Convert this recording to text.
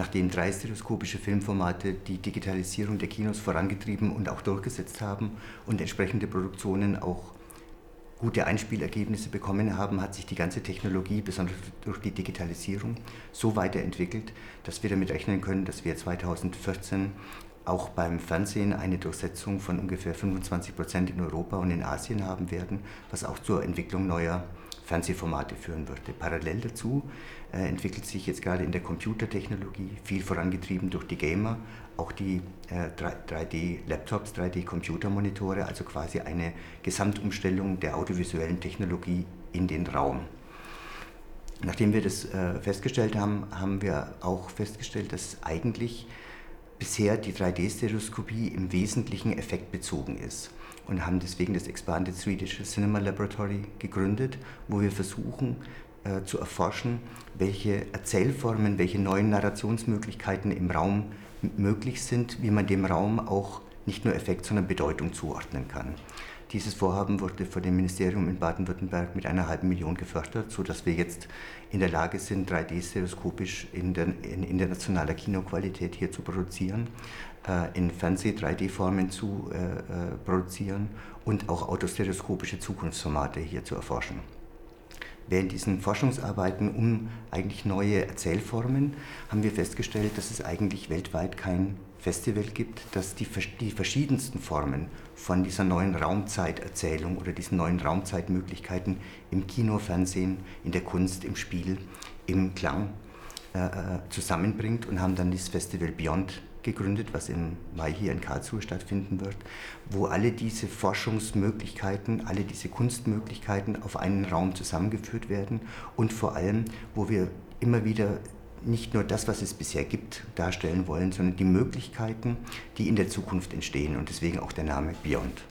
nachdem drei stereoskopische Filmformate die Digitalisierung der Kinos vorangetrieben und auch durchgesetzt haben und entsprechende Produktionen auch gute Einspielergebnisse bekommen haben, hat sich die ganze Technologie, besonders durch die Digitalisierung, so weiterentwickelt, dass wir damit rechnen können, dass wir 2014 auch beim Fernsehen eine Durchsetzung von ungefähr 25 Prozent in Europa und in Asien haben werden, was auch zur Entwicklung neuer Fernsehformate führen würde. Parallel dazu äh, entwickelt sich jetzt gerade in der Computertechnologie, viel vorangetrieben durch die Gamer, auch die äh, 3D-Laptops, 3D-Computermonitore, also quasi eine Gesamtumstellung der audiovisuellen Technologie in den Raum. Nachdem wir das äh, festgestellt haben, haben wir auch festgestellt, dass eigentlich bisher die 3D-Stereoskopie im Wesentlichen effektbezogen ist und haben deswegen das Expanded Swedish Cinema Laboratory gegründet, wo wir versuchen äh, zu erforschen, welche Erzählformen, welche neuen Narrationsmöglichkeiten im Raum möglich sind, wie man dem Raum auch nicht nur Effekt, sondern Bedeutung zuordnen kann. Dieses Vorhaben wurde von dem Ministerium in Baden-Württemberg mit einer halben Million gefördert, sodass wir jetzt in der Lage sind, 3D-stereoskopisch in, in, internationaler Kinoqualität hier zu produzieren, äh, in Fernseh-3D-Formen zu äh, äh, produzieren und auch autostereoskopische Zukunftsformate hier zu erforschen während diesen Forschungsarbeiten um eigentlich neue Erzählformen haben wir festgestellt, dass es eigentlich weltweit kein Festival gibt, das die, die verschiedensten Formen von dieser neuen Raumzeiterzählung oder diesen neuen Raumzeitmöglichkeiten im Kino, Fernsehen, in der Kunst, im Spiel, im Klang zusammenbringt und haben dann das Festival Beyond gegründet, was im Mai hier in Karlsruhe stattfinden wird, wo alle diese Forschungsmöglichkeiten, alle diese Kunstmöglichkeiten auf einen Raum zusammengeführt werden und vor allem, wo wir immer wieder nicht nur das, was es bisher gibt, darstellen wollen, sondern die Möglichkeiten, die in der Zukunft entstehen und deswegen auch der Name Beyond.